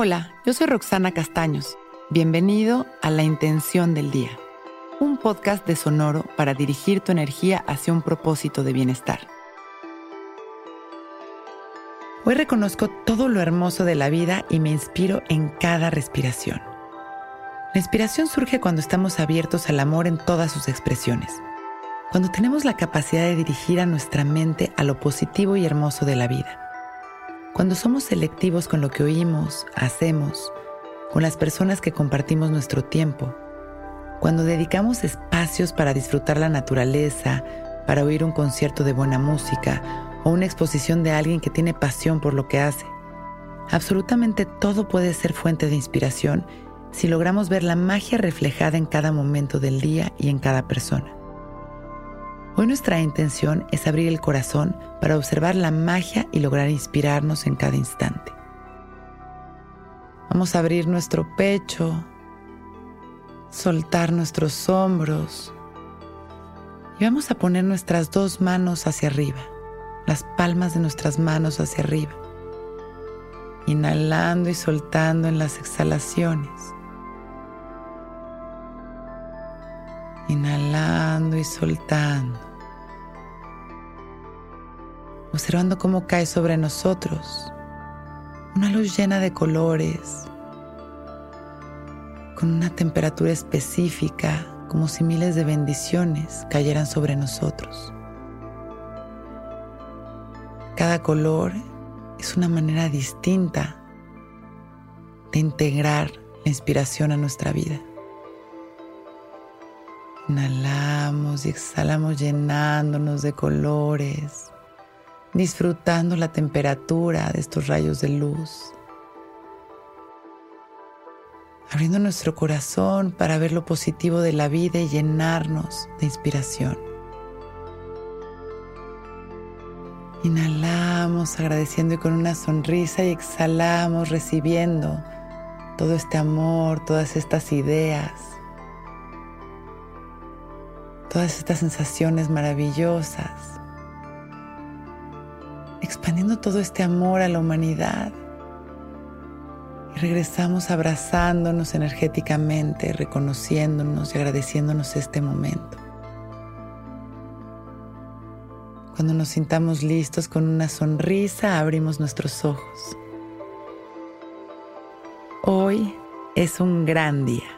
Hola, yo soy Roxana Castaños. Bienvenido a La Intención del Día, un podcast de Sonoro para dirigir tu energía hacia un propósito de bienestar. Hoy reconozco todo lo hermoso de la vida y me inspiro en cada respiración. La inspiración surge cuando estamos abiertos al amor en todas sus expresiones, cuando tenemos la capacidad de dirigir a nuestra mente a lo positivo y hermoso de la vida cuando somos selectivos con lo que oímos, hacemos, con las personas que compartimos nuestro tiempo, cuando dedicamos espacios para disfrutar la naturaleza, para oír un concierto de buena música o una exposición de alguien que tiene pasión por lo que hace. Absolutamente todo puede ser fuente de inspiración si logramos ver la magia reflejada en cada momento del día y en cada persona. Hoy nuestra intención es abrir el corazón para observar la magia y lograr inspirarnos en cada instante. Vamos a abrir nuestro pecho, soltar nuestros hombros y vamos a poner nuestras dos manos hacia arriba, las palmas de nuestras manos hacia arriba, inhalando y soltando en las exhalaciones. Inhalando y soltando observando cómo cae sobre nosotros una luz llena de colores, con una temperatura específica, como si miles de bendiciones cayeran sobre nosotros. Cada color es una manera distinta de integrar la inspiración a nuestra vida. Inhalamos y exhalamos llenándonos de colores disfrutando la temperatura de estos rayos de luz, abriendo nuestro corazón para ver lo positivo de la vida y llenarnos de inspiración. Inhalamos agradeciendo y con una sonrisa y exhalamos recibiendo todo este amor, todas estas ideas, todas estas sensaciones maravillosas expandiendo todo este amor a la humanidad. Y regresamos abrazándonos energéticamente, reconociéndonos y agradeciéndonos este momento. Cuando nos sintamos listos con una sonrisa, abrimos nuestros ojos. Hoy es un gran día.